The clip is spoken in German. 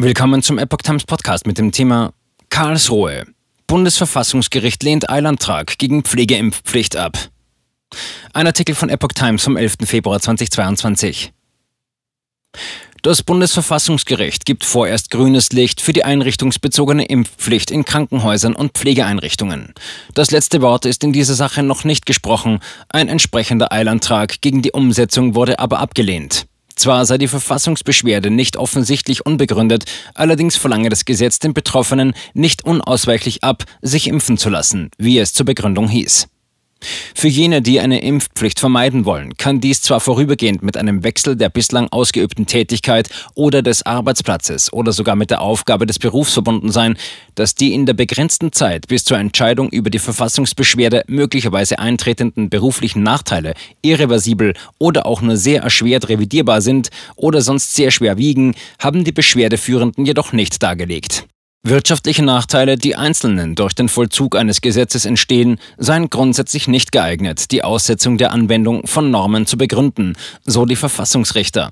Willkommen zum Epoch Times Podcast mit dem Thema Karlsruhe. Bundesverfassungsgericht lehnt Eilantrag gegen Pflegeimpfpflicht ab. Ein Artikel von Epoch Times vom 11. Februar 2022. Das Bundesverfassungsgericht gibt vorerst grünes Licht für die einrichtungsbezogene Impfpflicht in Krankenhäusern und Pflegeeinrichtungen. Das letzte Wort ist in dieser Sache noch nicht gesprochen. Ein entsprechender Eilantrag gegen die Umsetzung wurde aber abgelehnt. Zwar sei die Verfassungsbeschwerde nicht offensichtlich unbegründet, allerdings verlange das Gesetz den Betroffenen nicht unausweichlich ab, sich impfen zu lassen, wie es zur Begründung hieß. Für jene, die eine Impfpflicht vermeiden wollen, kann dies zwar vorübergehend mit einem Wechsel der bislang ausgeübten Tätigkeit oder des Arbeitsplatzes oder sogar mit der Aufgabe des Berufs verbunden sein, dass die in der begrenzten Zeit bis zur Entscheidung über die Verfassungsbeschwerde möglicherweise eintretenden beruflichen Nachteile irreversibel oder auch nur sehr erschwert revidierbar sind oder sonst sehr schwer wiegen, haben die Beschwerdeführenden jedoch nicht dargelegt. Wirtschaftliche Nachteile, die Einzelnen durch den Vollzug eines Gesetzes entstehen, seien grundsätzlich nicht geeignet, die Aussetzung der Anwendung von Normen zu begründen, so die Verfassungsrichter.